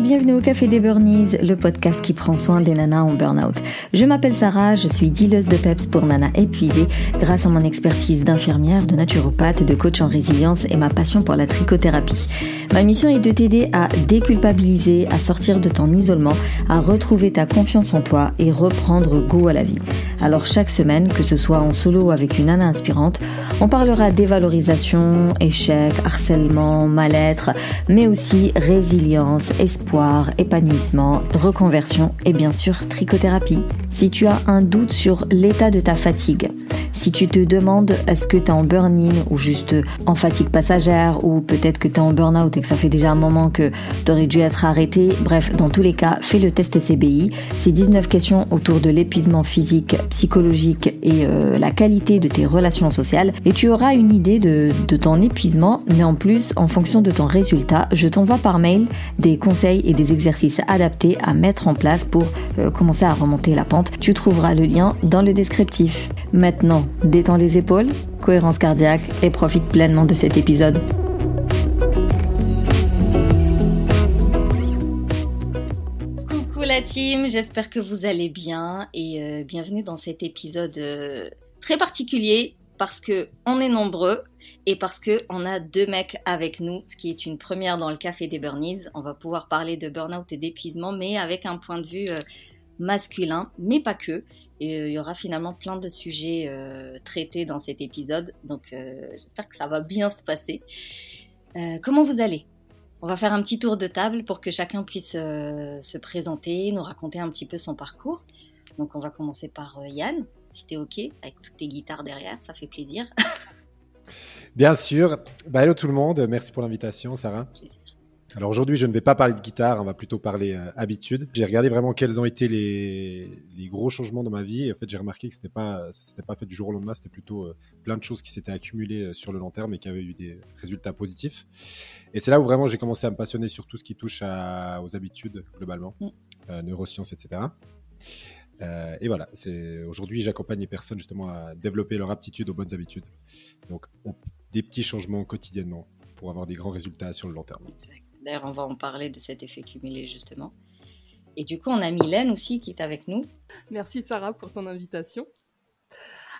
Bienvenue au Café des Burnies, le podcast qui prend soin des nanas en burn-out. Je m'appelle Sarah, je suis dealeuse de PEPS pour nanas épuisées grâce à mon expertise d'infirmière, de naturopathe, de coach en résilience et ma passion pour la trichothérapie. Ma mission est de t'aider à déculpabiliser, à sortir de ton isolement, à retrouver ta confiance en toi et reprendre goût à la vie. Alors chaque semaine, que ce soit en solo ou avec une nana inspirante, on parlera dévalorisation, échec, harcèlement, mal-être, mais aussi résilience, épanouissement, reconversion et bien sûr trichothérapie. Si tu as un doute sur l'état de ta fatigue, si tu te demandes est-ce que tu es en burn-in ou juste en fatigue passagère ou peut-être que tu es en burn-out et que ça fait déjà un moment que tu aurais dû être arrêté, bref, dans tous les cas, fais le test CBI. C'est 19 questions autour de l'épuisement physique, psychologique et euh, la qualité de tes relations sociales et tu auras une idée de ton épuisement, mais en plus, en fonction de ton résultat, je t'envoie par mail des conseils et des exercices adaptés à mettre en place pour euh, commencer à remonter la pente. Tu trouveras le lien dans le descriptif. Maintenant, détends les épaules, cohérence cardiaque et profite pleinement de cet épisode. Coucou la team, j'espère que vous allez bien et euh, bienvenue dans cet épisode euh, très particulier parce que on est nombreux et parce que on a deux mecs avec nous, ce qui est une première dans le café des Burnies. On va pouvoir parler de burn-out et d'épuisement, mais avec un point de vue euh, masculin, mais pas que. Et euh, il y aura finalement plein de sujets euh, traités dans cet épisode, donc j'espère que ça va bien se passer. comment vous allez? On va faire un petit tour de table pour que chacun puisse se présenter, nous raconter un petit peu son parcours. Donc on va commencer par Yann, si t'es ok, avec toutes tes guitares derrière, ça fait plaisir. Bien sûr. Bah, hello tout le monde. Merci pour l'invitation, Sarah. Alors aujourd'hui, je ne vais pas parler de guitare, on va plutôt parler euh, habitude. J'ai regardé vraiment quels ont été les, gros changements dans ma vie. Et en fait, j'ai remarqué que c'était pas, c'était pas fait du jour au lendemain. C'était plutôt euh, plein de choses qui s'étaient accumulées euh, sur le long terme et qui avaient eu des résultats positifs. Et c'est là où vraiment j'ai commencé à me passionner sur tout ce qui touche aux habitudes globalement, mm. neurosciences, etc. et voilà, c'est aujourd'hui j'accompagne les personnes justement à développer leur aptitude aux bonnes habitudes. Donc on, des petits changements quotidiennement pour avoir des grands résultats sur le long terme. D'ailleurs, on va en parler de cet effet cumulé justement. Et du coup, on a Mylène aussi qui est avec nous. Merci Sarah pour ton invitation.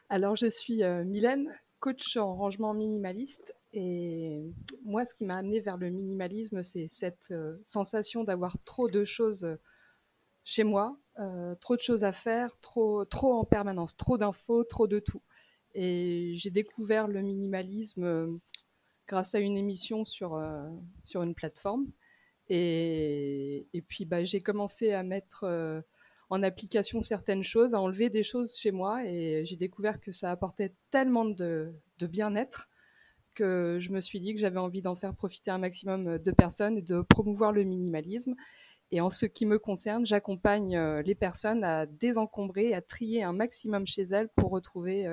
Alors, je suis euh, Mylène, coach en rangement minimaliste. Et moi, ce qui m'a amené vers le minimalisme, c'est cette euh, sensation d'avoir trop de choses euh, chez moi, trop de choses à faire, trop, trop en permanence, trop d'infos, trop de tout. Et j'ai découvert le minimalisme euh, grâce à une émission sur, euh, sur une plateforme. Et, et puis bah, j'ai commencé à mettre euh, en application certaines choses, à enlever des choses chez moi. Et j'ai découvert que ça apportait tellement de bien-être que je me suis dit que j'avais envie d'en faire profiter un maximum de personnes et de promouvoir le minimalisme. Et en ce qui me concerne, j'accompagne les personnes à désencombrer, à trier un maximum chez elles pour retrouver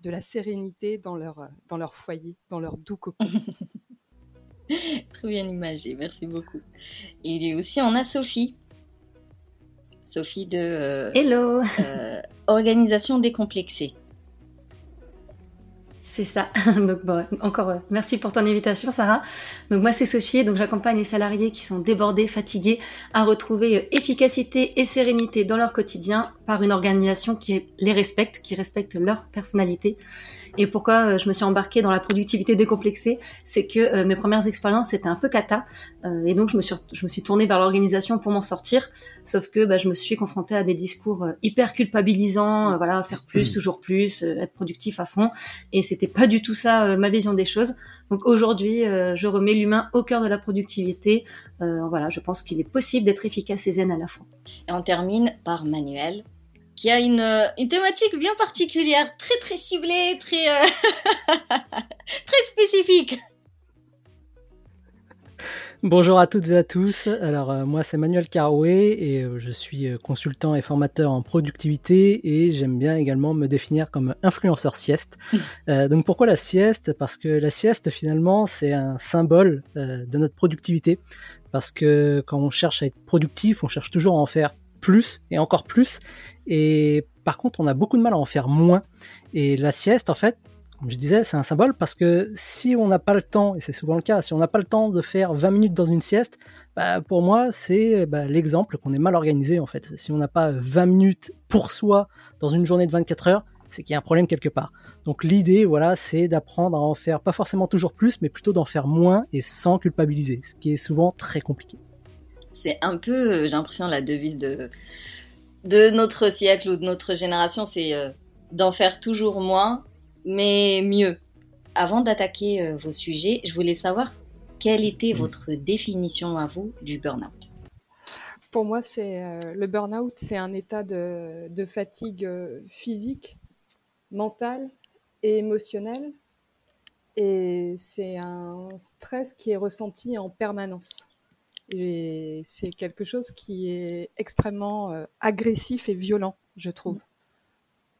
de la sérénité dans leur, dans leur foyer, dans leur doux cocon. Très bien imagé, merci beaucoup. Et aussi, on a Sophie. Sophie de euh, Hello. Euh, Organisation décomplexée. C'est ça. Donc bon, encore euh, merci pour ton invitation, Sarah. Donc moi c'est Sophie, donc j'accompagne les salariés qui sont débordés, fatigués, à retrouver euh, efficacité et sérénité dans leur quotidien par une organisation qui les respecte, qui respecte leur personnalité et pourquoi euh, je me suis embarquée dans la productivité décomplexée, c'est que euh, mes premières expériences c'était un peu cata, euh, et donc je me suis je me suis tournée vers l'organisation pour m'en sortir. Sauf que bah, je me suis confrontée à des discours hyper culpabilisants, voilà, faire plus, toujours plus, être productif à fond, et c'était pas du tout ça ma vision des choses. Donc aujourd'hui, je remets l'humain au cœur de la productivité. voilà, je pense qu'il est possible d'être efficace et zen à la fois. Et on termine par Manuel qui a une, euh, une thématique bien particulière, très très ciblée, très, euh, très spécifique. Bonjour à toutes et à tous. Alors euh, moi c'est Manuel Carouet et je suis consultant et formateur en productivité et j'aime bien également me définir comme influenceur sieste. donc pourquoi la sieste? Parce que la sieste finalement c'est un symbole de notre productivité. Parce que quand on cherche à être productif, on cherche toujours à en faire plus et encore plus. Et par contre, on a beaucoup de mal à en faire moins. Et la sieste, en fait, comme je disais, c'est un symbole parce que si on n'a pas le temps, et c'est souvent le cas, si on n'a pas le temps de faire 20 minutes dans une sieste, bah, pour moi, c'est bah, l'exemple qu'on est mal organisé en fait. Si on n'a pas 20 minutes pour soi dans une journée de 24 heures, c'est qu'il y a un problème quelque part. Donc l'idée, voilà, c'est d'apprendre à en faire pas forcément toujours plus, mais plutôt d'en faire moins et sans culpabiliser, ce qui est souvent très compliqué. C'est un peu, euh, j'ai l'impression, la devise de, de notre siècle ou de notre génération, c'est euh, d'en faire toujours moins, mais mieux. Avant d'attaquer euh, vos sujets, je voulais savoir quelle était mm. votre définition à vous du burn-out? Pour moi, c'est le burn-out, c'est un état de, de fatigue physique, mentale et émotionnelle, et c'est un stress qui est ressenti en permanence. Et c'est quelque chose qui est extrêmement euh, agressif et violent, je trouve,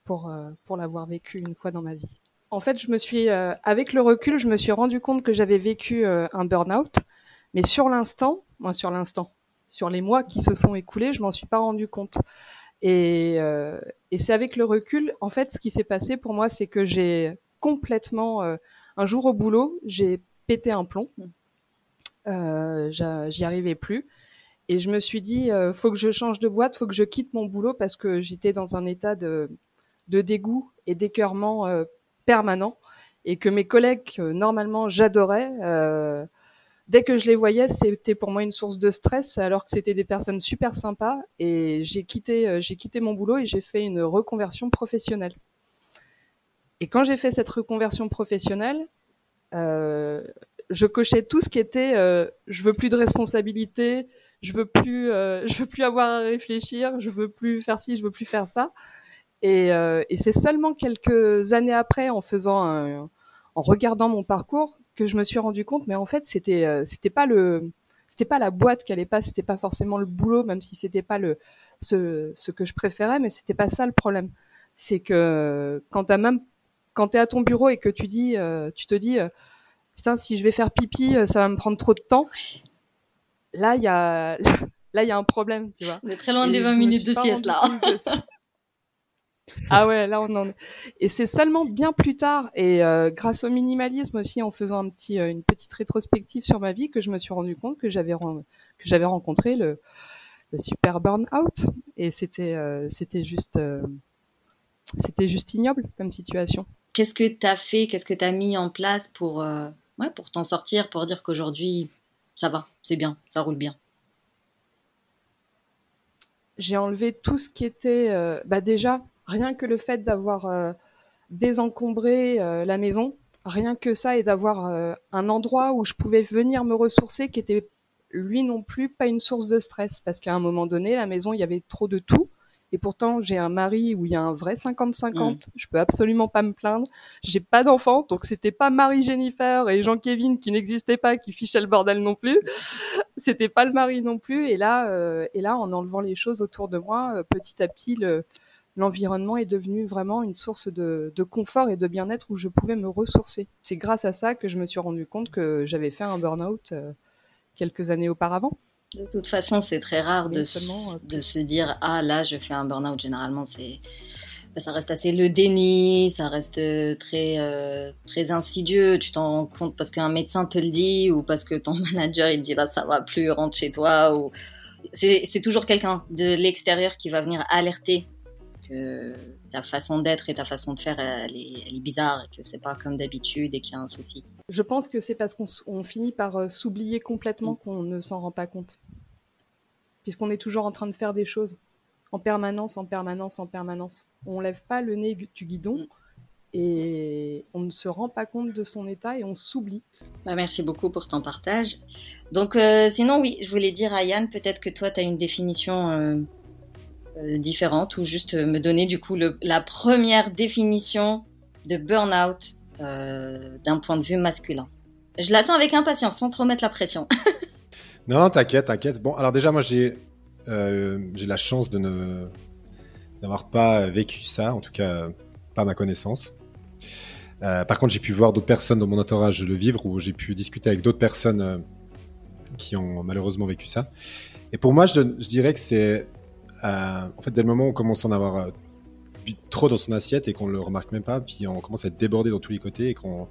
pour, euh, pour l'avoir vécu une fois dans ma vie. En fait, je me suis, euh, avec le recul, je me suis rendu compte que j'avais vécu un burn-out, mais sur l'instant, moi sur l'instant, sur les mois qui se sont écoulés, je m'en suis pas rendu compte. Et, et c'est avec le recul, en fait, ce qui s'est passé pour moi, c'est que j'ai complètement, un jour au boulot, j'ai pété un plomb. Euh, j'y arrivais plus. Et je me suis dit, euh, faut que je change de boîte, faut que je quitte mon boulot parce que j'étais dans un état de, de dégoût et d'écœurement euh, permanent et que mes collègues normalement j'adorais, dès que je les voyais, c'était pour moi une source de stress alors que c'était des personnes super sympas et j'ai quitté, j'ai quitté mon boulot et j'ai fait une reconversion professionnelle. Et quand j'ai fait cette reconversion professionnelle, je cochais tout ce qui était euh, je veux plus de responsabilité, je veux plus euh, je veux plus avoir à réfléchir, je veux plus faire ci, je veux plus faire ça. Et, euh, et c'est seulement quelques années après, en faisant, en regardant mon parcours, que je me suis rendu compte. Mais en fait, c'était euh, c'était pas le c'était pas la boîte qui allait pas, c'était pas forcément le boulot, même si c'était pas le ce, ce que je préférais, mais c'était pas ça le problème. C'est que quand t'as même quand t'es à ton bureau et que tu dis, tu te dis putain, si je vais faire pipi, euh, ça va me prendre trop de temps. Là, il y a, là, il y a un problème, tu vois. On est très loin des 20 minutes de sieste, là. ah ouais, là, on en est. Et c'est seulement bien plus tard, et euh, grâce au minimalisme aussi, en faisant un petit, euh, une petite rétrospective sur ma vie, que je me suis rendu compte que j'avais, que j'avais rencontré le, le super burn-out. Et c'était, c'était juste, c'était juste ignoble comme situation. Qu'est-ce que tu as fait, qu'est-ce que tu as mis en place pour, ouais, pour t'en sortir, pour dire qu'aujourd'hui, ça va, c'est bien, ça roule bien J'ai enlevé tout ce qui était, euh, bah déjà, rien que le fait d'avoir euh, désencombré euh, la maison, rien que ça, et d'avoir un endroit où je pouvais venir me ressourcer, qui était lui non plus pas une source de stress, parce qu'à un moment donné, la maison, il y avait trop de tout. Et pourtant, j'ai un mari où il y a un vrai 50-50. Mm. Je peux absolument pas me plaindre. J'ai pas d'enfant, donc c'était pas Marie Jennifer et Jean Kevin qui n'existaient pas, qui fichaient le bordel non plus. c'était pas le mari non plus. Et là, euh, et là, en enlevant les choses autour de moi, euh, petit à petit, le, l'environnement est devenu vraiment une source de, de confort et de bien-être où je pouvais me ressourcer. C'est grâce à ça que je me suis rendu compte que j'avais fait un burn-out euh, quelques années auparavant. De toute façon, c'est très rare de, euh, de se dire ah là je fais un burn-out. Généralement, c'est bah, ça reste assez le déni, ça reste euh, très euh, très insidieux. Tu t'en rends compte parce qu'un médecin te le dit ou parce que ton manager il te dit là ça va plus, rentre chez toi ou c'est toujours quelqu'un de l'extérieur qui va venir alerter que ta façon d'être et ta façon de faire elle est, elle est bizarre et que c'est pas comme d'habitude et qu'il y a un souci. Je pense que c'est parce qu'on finit par s'oublier complètement mm. qu'on ne s'en rend pas compte. Puisqu'on est toujours en train de faire des choses en permanence, en permanence, en permanence. On lève pas le nez du guidon et on ne se rend pas compte de son état et on s'oublie. Bah, merci beaucoup pour ton partage. Donc euh, sinon oui, je voulais dire à Yann, peut-être que toi tu as une définition euh, différente ou juste me donner du coup la première définition de burn-out euh, d'un point de vue masculin. Je l'attends avec impatience, sans trop mettre la pression. non, non, t'inquiète, t'inquiète. Bon, alors déjà, moi, j'ai euh, j'ai la chance de ne d'avoir pas vécu ça, en tout cas pas ma connaissance. Euh, par contre, j'ai pu voir d'autres personnes dans mon entourage le vivre, ou j'ai pu discuter avec d'autres personnes qui ont malheureusement vécu ça. Et pour moi, je, je dirais que c'est en fait dès le moment où on commence à en avoir trop dans son assiette et qu'on le remarque même pas, puis on commence à être débordé dans tous les côtés et qu'on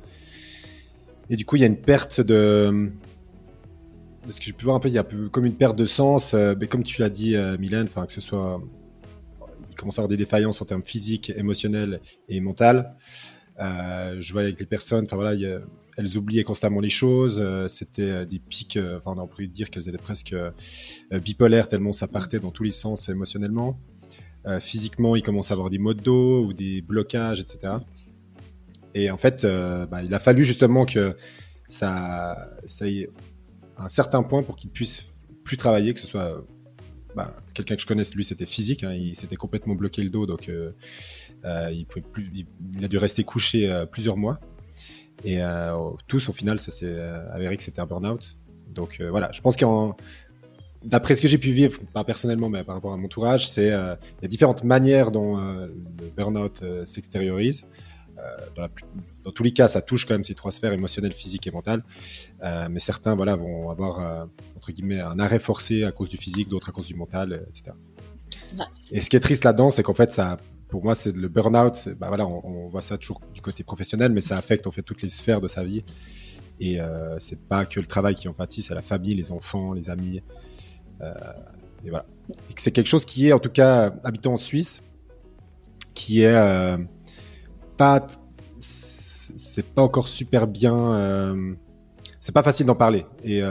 et du coup il y a une perte de parce que j'ai pu voir un peu, il y a comme une perte de sens, euh, mais comme tu l'as dit, euh, Mylène, que ce soit, il commence à avoir des défaillances en termes physiques, émotionnels et mentales. Euh, je vois avec les personnes, voilà, elles oubliaient constamment les choses. Euh, c'était euh, des pics, enfin on a dire qu'elles étaient presque bipolaires tellement ça partait dans tous les sens émotionnellement. physiquement, il commence à avoir des maux de dos ou des blocages, etc. Et en fait, bah, il a fallu justement que ça, ça un certain point pour qu'il puisse plus travailler, que ce soit bah, quelqu'un que je connaisse, lui, c'était physique, hein, il s'était complètement bloqué le dos, donc euh, euh, il, pouvait plus, il, a dû rester couché euh, plusieurs mois. Et tous, au final, ça s'est avéré que c'était un burn-out. Donc voilà, je pense qu'en d'après ce que j'ai pu vivre, pas personnellement, mais par rapport à mon entourage, c'est il y a différentes manières dont le burn-out s'extériorise. Dans, dans, tous les cas, ça touche quand même ces trois sphères émotionnelles, physiques et mentales. mais certains, voilà, vont avoir entre guillemets, un arrêt forcé à cause du physique, d'autres à cause du mental, euh, etc. Et ce qui est triste là-dedans, c'est qu'en fait, ça, pour moi, c'est le burn-out. Bah voilà, on, voit ça toujours du côté professionnel, mais ça affecte en fait toutes les sphères de sa vie. Et euh, c'est pas que le travail qui en pâtit, c'est la famille, les enfants, les amis. Euh, et voilà. Et c'est quelque chose qui est, en tout cas, habitant en Suisse, qui est euh, c'est pas encore super bien. c'est pas facile d'en parler. Et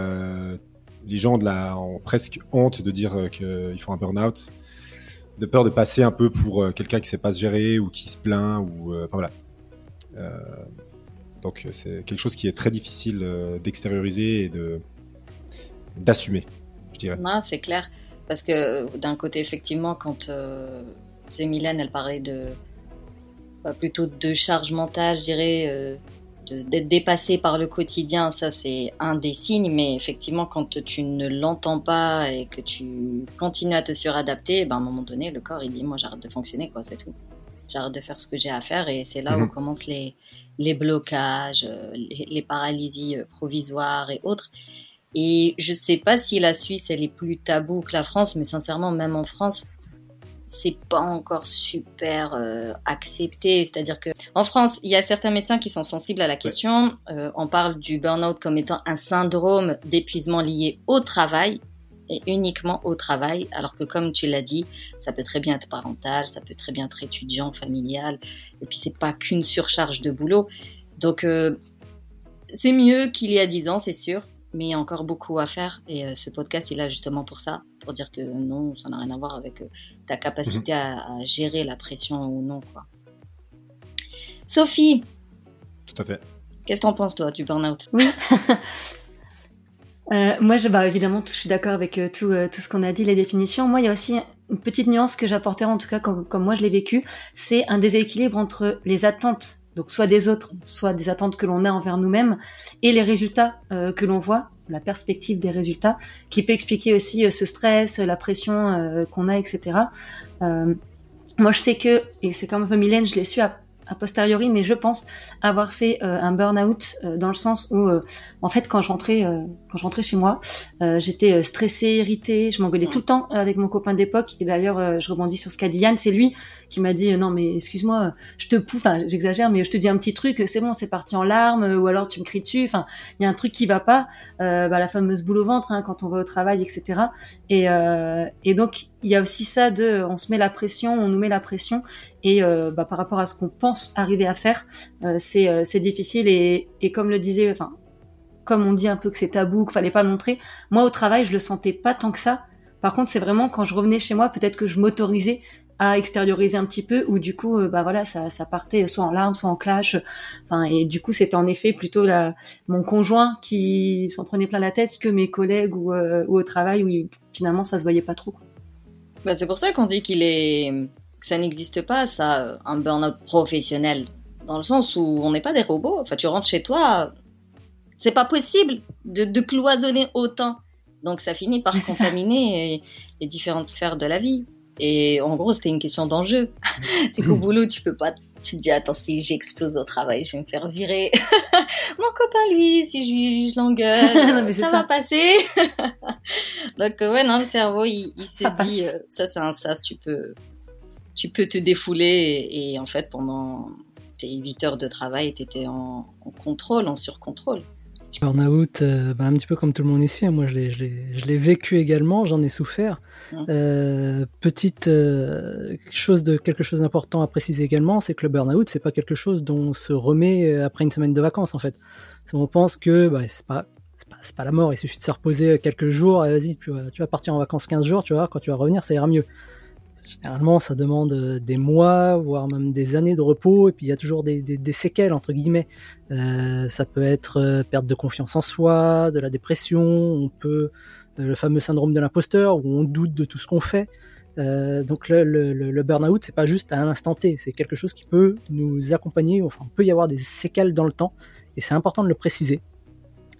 les gens de la, ont presque honte de dire euh, qu'ils font un burn-out, de peur de passer un peu pour euh, quelqu'un qui sait pas se gérer ou qui se plaint ou euh, voilà. donc c'est quelque chose qui est très difficile d'extérioriser et de d'assumer, je dirais. c'est clair, parce que d'un côté effectivement quand c'est Mylène, elle parlait de bah, plutôt de charge mentale, je dirais d'être dépassé par le quotidien, ça c'est un des signes, mais effectivement quand tu ne l'entends pas et que tu continues à te suradapter, ben, à un moment donné le corps il dit moi j'arrête de fonctionner quoi, c'est tout. J'arrête de faire ce que j'ai à faire et c'est là où mhm. commencent les, les blocages, euh, les, les paralysies euh, provisoires et autres. Et je sais pas si la Suisse elle est plus tabou que la France, mais sincèrement même en France, c'est pas encore super euh, accepté. C'est-à-dire que en France, il y a certains médecins qui sont sensibles à la question. Euh, on parle du burn-out comme étant un syndrome d'épuisement lié au travail et uniquement au travail, alors que comme tu l'as dit, ça peut très bien être parental, ça peut très bien être étudiant, familial, et puis c'est pas qu'une surcharge de boulot. Donc euh, c'est mieux qu'il y a dix ans, c'est sûr, mais il y a encore beaucoup à faire et ce podcast il est là justement pour ça pour dire que non, ça n'a rien à voir avec euh, ta capacité mhm. à, gérer la pression ou non. Quoi. Sophie Tout à fait. Qu'est-ce que t'en penses, toi, du burn-out? Oui. Euh, moi, je, bah, évidemment, je suis d'accord avec euh, tout, tout ce qu'on a dit, les définitions. Moi, il y a aussi une petite nuance que j'apporterai, en tout cas, comme, comme moi je l'ai vécu, c'est un déséquilibre entre les attentes donc soit des autres, soit des attentes que l'on a envers nous-mêmes, et les résultats euh, que l'on voit, la perspective des résultats, qui peut expliquer aussi euh, ce stress, la pression euh, qu'on a, etc. moi, je sais que, et c'est comme un peu Mylène, je l'ai su à a posteriori, mais je pense avoir fait euh, un burn-out euh, dans le sens où, euh, en fait, quand je rentrais, quand je rentrais chez moi, j'étais stressée, irritée, je m'engueulais tout le temps avec mon copain d'époque. Et d'ailleurs, je rebondis sur ce qu'a dit Yann, c'est lui qui m'a dit non mais excuse-moi, je te pouffe, enfin j'exagère, mais je te dis un petit truc, c'est bon, c'est parti en larmes, ou alors tu me cries dessus. Enfin, il y a un truc qui va pas, bah, la fameuse boule au ventre hein, quand on va au travail, etc. Et, et donc il y a aussi ça de, on se met la pression, on nous met la pression, et euh, bah, par rapport à ce qu'on pense arriver à faire, euh, c'est euh, c'est difficile et, et comme le disait, enfin comme on dit un peu que c'est tabou, qu'il fallait pas le montrer, moi au travail je le sentais pas tant que ça. Par contre c'est vraiment quand je revenais chez moi, peut-être que je m'autorisais à extérioriser un petit peu ou du coup bah voilà ça, ça partait soit en larmes soit en clash enfin et du coup c'était en effet plutôt mon conjoint qui s'en prenait plein la tête que mes collègues ou, au travail où finalement ça se voyait pas trop bah, c'est pour ça qu'on dit qu'il est que ça n'existe pas, ça, un burn-out professionnel, dans le sens où on n'est pas des robots. Enfin, tu rentres chez toi, c'est pas possible de, cloisonner autant. Donc ça finit par contaminer les différentes sphères de la vie. Et en gros, c'était une question d'enjeu. c'est qu'au boulot, tu peux pas. Tu te dis, attends, si j'explose au travail, je vais me faire virer. Mon copain, lui, si je, je l'engueule, ça, ça, va passer. Donc, ouais, non, le cerveau, il, se dit, euh, ça, c'est un sas, tu peux, tu peux te défouler et, en fait, pendant tes 8 heures de travail, tu étais en, contrôle, en surcontrôle. Burnout, euh, bah, un petit peu comme tout le monde ici, hein. moi je l'ai vécu également, j'en ai souffert. Euh, petite euh, chose de quelque chose d'important à préciser également, c'est que le burn-out, c'est pas quelque chose dont on se remet après une semaine de vacances en fait. On pense que bah, c'est pas c'est pas, la mort, il suffit de se reposer quelques jours, et vas-y, tu, tu vas partir en vacances 15 jours, tu vois, quand tu vas revenir, ça ira mieux. Généralement, ça demande euh, des mois, voire même des années de repos, et puis il y a toujours des, séquelles, entre guillemets. Euh, ça peut être euh, perte de confiance en soi, de la dépression, on peut le fameux syndrome de l'imposteur, où on doute de tout ce qu'on fait. donc le, burn-out, c'est pas juste à un instant T, c'est quelque chose qui peut nous accompagner, enfin, on peut y avoir des séquelles dans le temps, et c'est important de le préciser.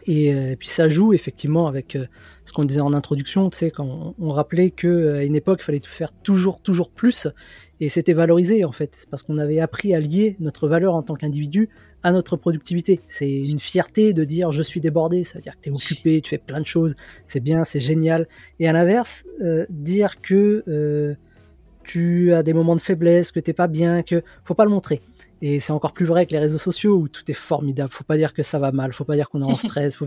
Euh, et, puis ça joue effectivement avec euh, ce qu'on disait en introduction, tu sais, quand on, rappelait que euh, une époque, il fallait faire toujours, toujours plus, et c'était valorisé en fait, parce qu'on avait appris à lier notre valeur en tant qu'individu à notre productivité. C'est une fierté de dire je suis débordé, ça veut dire que tu es occupé, tu fais plein de choses, c'est bien, c'est génial. Et à l'inverse, dire que tu as des moments de faiblesse, que t'es pas bien, que faut pas le montrer. Et c'est encore plus vrai avec les réseaux sociaux où tout est formidable. Faut pas dire que ça va mal, faut pas dire qu'on est en stress. Faut...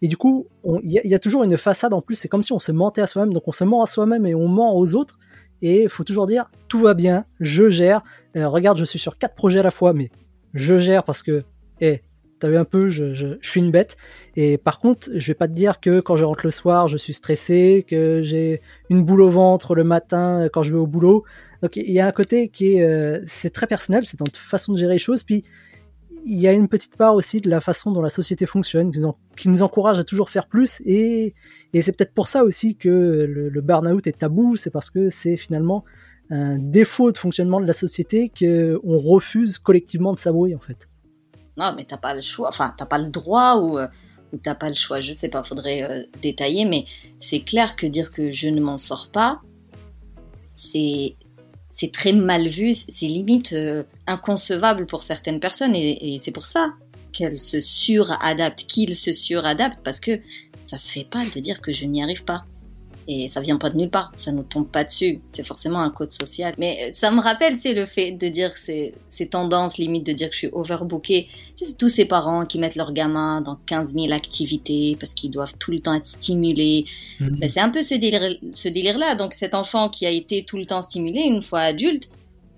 Et du coup, il y, a toujours une façade en plus. C'est comme si on se mentait à soi-même. Donc on se ment à soi-même et on ment aux autres. Et il faut toujours dire tout va bien, je gère. Euh, regarde, je suis sur quatre projets à la fois, mais je gère parce que, eh, t'as vu un peu, je, je, je, suis une bête. Et par contre, je vais pas te dire que quand je rentre le soir, je suis stressé, que j'ai une boule au ventre le matin quand je vais au boulot. Donc il y a un côté qui est, euh, c'est très personnel, c'est dans façon de gérer les choses. Puis il y a une petite part aussi de la façon dont la société fonctionne, qui nous, encourage à toujours faire plus. Et, et c'est peut-être pour ça aussi que le, le burn-out est tabou, c'est parce que c'est finalement un défaut de fonctionnement de la société qu'on refuse collectivement de s'avouer en fait. Non, mais t'as pas le choix, enfin t'as pas le droit ou, euh, ou t'as pas le choix, je sais pas, faudrait euh, détailler, mais c'est clair que dire que je ne m'en sors pas, c'est c'est très mal vu, c'est limite euh, inconcevable pour certaines personnes et, c'est pour ça qu'elles se suradaptent, qu'ils se suradaptent parce que ça se fait pas de dire que je n'y arrive pas. Et ça vient pas de nulle part, ça nous tombe pas dessus. C'est forcément un code social. Mais ça me rappelle, c'est le fait de dire ces, ces tendances, limite de dire que je suis overbooké. C'est tous ces parents qui mettent leurs gamins dans 15 000 activités parce qu'ils doivent tout le temps être stimulés. Mhm. Ben, c'est un peu ce délire, ce délire-là. Donc cet enfant qui a été tout le temps stimulé, une fois adulte,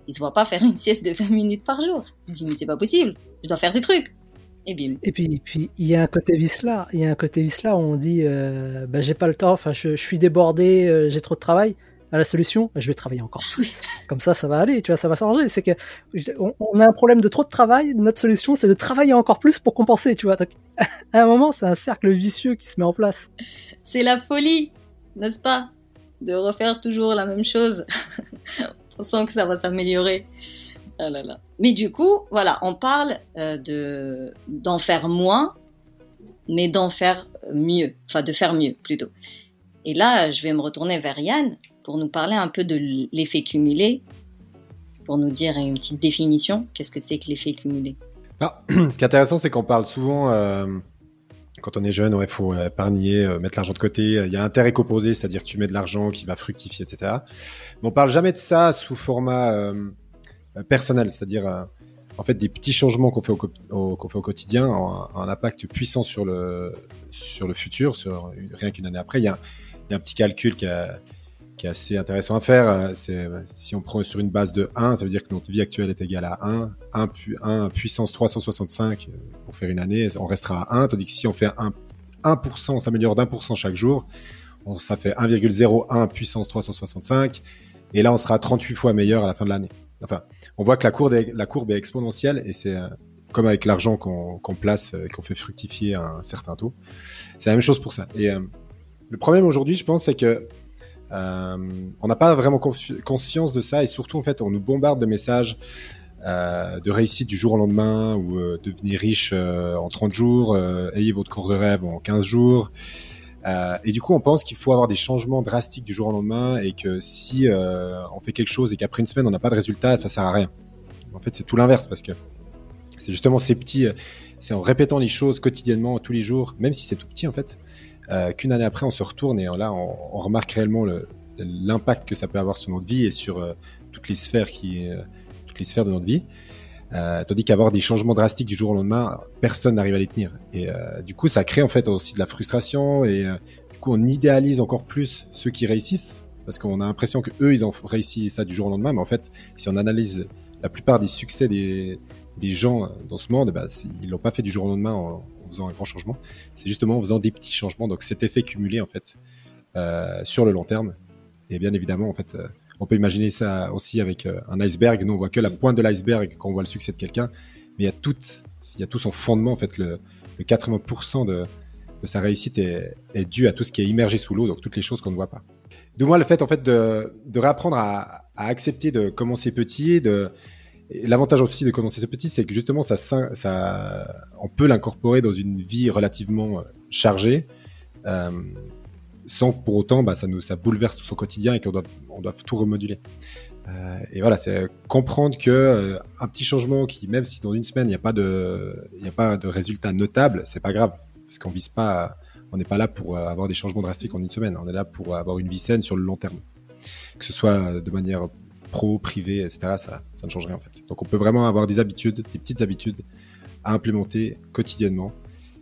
il se voit pas faire une sieste de 20 minutes par jour. Il dit mais c'est pas possible, je dois faire des trucs. Et Et puis, puis il y a un côté vice là. Il y a un côté vice là où on dit, euh, bah, j'ai pas le temps. Enfin, je, suis débordé, euh, j'ai trop de travail. À la solution, bah, je vais travailler encore plus. Comme ça, ça va aller. Tu vois, ça va s'arranger. C'est que on, a un problème de trop de travail. Notre solution, c'est de travailler encore plus pour compenser. Tu vois. à un moment, c'est un cercle vicieux qui se met en place. C'est la folie, n'est-ce pas, de refaire toujours la même chose. on sent que ça va s'améliorer. Ah mais du coup, voilà, on parle euh, de d'en faire moins, mais d'en faire mieux, enfin de faire mieux plutôt. Et là, je vais me retourner vers Yann pour nous parler un peu de l'effet cumulé, pour nous dire une petite définition. Qu'est-ce que c'est que l'effet cumulé? Ce qui est intéressant, c'est qu'on parle souvent, euh, quand on est jeune, il faut épargner, euh, mettre l'argent de côté. Il y a l'intérêt qu'opposé, c'est-à-dire que tu mets de l'argent qui va fructifier, etc. Mais on parle jamais de ça sous format personnel, c'est-à-dire euh, en fait des petits changements qu'on fait au, qu'on fait au quotidien ont un, impact puissant sur le sur le futur, sur rien qu'une année après. Il y, a, il y a un petit calcul qui, qui, est assez intéressant à faire. Euh, c'est si on prend sur une base de 1, ça veut dire que notre vie actuelle est égale à 1, 1, 1 puissance 365 pour faire une année, on restera à 1, tandis que si on fait 1, 1% on s'améliore d'un pour cent chaque jour, ça fait 1,01 puissance 365, et là on sera 38 fois meilleur à la fin de l'année. Enfin, on voit que la courbe est, exponentielle et c'est euh, comme avec l'argent qu'on place et qu'on fait fructifier à un certain taux. C'est la même chose pour ça. Et euh, le problème aujourd'hui, je pense, c'est que euh, on n'a pas vraiment conscience de ça et surtout en fait, on nous bombarde de messages de réussite du jour au lendemain ou devenez riche en 30 jours, ayez votre cours de rêve en 15 jours. Euh, et du coup, on pense qu'il faut avoir des changements drastiques du jour au lendemain et que si euh, on fait quelque chose et qu'après une semaine on n'a pas de résultat, ça sert à rien. En fait, c'est tout l'inverse parce que c'est justement ces petits, euh, c'est en répétant les choses quotidiennement, tous les jours, même si c'est tout petit en fait, qu'une année après on se retourne et là on, on remarque réellement l'impact que ça peut avoir sur notre vie et sur toutes les sphères qui, toutes les sphères de notre vie. Tandis qu'avoir des changements drastiques du jour au lendemain, personne n'arrive à les tenir. Et du coup, ça crée en fait aussi de la frustration et du coup, on idéalise encore plus ceux qui réussissent parce qu'on a l'impression que eux, ils ont réussi ça du jour au lendemain. Mais en fait, si on analyse la plupart des succès des, des gens dans ce monde, bah, ils l'ont pas fait du jour au lendemain en, faisant un grand changement. C'est justement en faisant des petits changements. Donc cet effet cumulé en fait euh, sur le long terme. Et bien évidemment, en fait, euh, on peut imaginer ça aussi avec euh, un iceberg. Nous, on voit que la pointe de l'iceberg quand on voit le succès de quelqu'un, mais il y a tout, il y a tout son fondement. En fait, le, 80% de, de, sa réussite est, dû à tout ce qui est immergé sous l'eau, donc toutes les choses qu'on ne voit pas. De moi, le fait en fait de, réapprendre à, à, accepter de commencer petit, de l'avantage aussi de commencer petit, c'est que justement ça, ça, on peut l'incorporer dans une vie relativement euh, chargée, euh, sans pour autant, bah, ça nous, ça bouleverse tout son quotidien et qu'on doit, on doit tout remoduler. Euh, et voilà, c'est comprendre que euh, un petit changement qui, même si dans une semaine il n'y a pas de, il a pas de résultat notable, c'est pas grave parce qu'on vise pas on n'est pas là pour avoir des changements drastiques en une semaine. On est là pour avoir une vie saine sur le long terme. Que ce soit de manière pro, privée, etc., ça, ça ne change rien en fait. Donc on peut vraiment avoir des habitudes, des petites habitudes à implémenter quotidiennement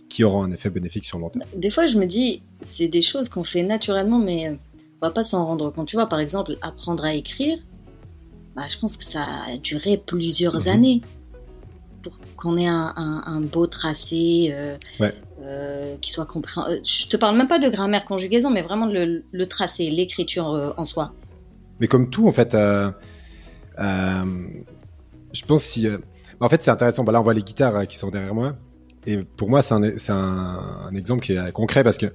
qui auront un effet bénéfique sur le long terme. Des fois, je me dis, c'est des choses qu'on fait naturellement, mais on va pas s'en rendre compte. Tu vois, par exemple, apprendre à écrire, bah, je pense que ça a duré plusieurs mhm. années pour qu'on ait un, beau tracé, euh, ouais. Euh, qui soit compris. Euh, je te parle même pas de grammaire conjugaison, mais vraiment le, le tracé, l'écriture euh, en soi. Mais comme tout, en fait, je pense si. en fait, c'est intéressant. Bah, là, on voit les guitares qui sont derrière moi. Et pour moi, c'est un, un, un, exemple qui est concret parce que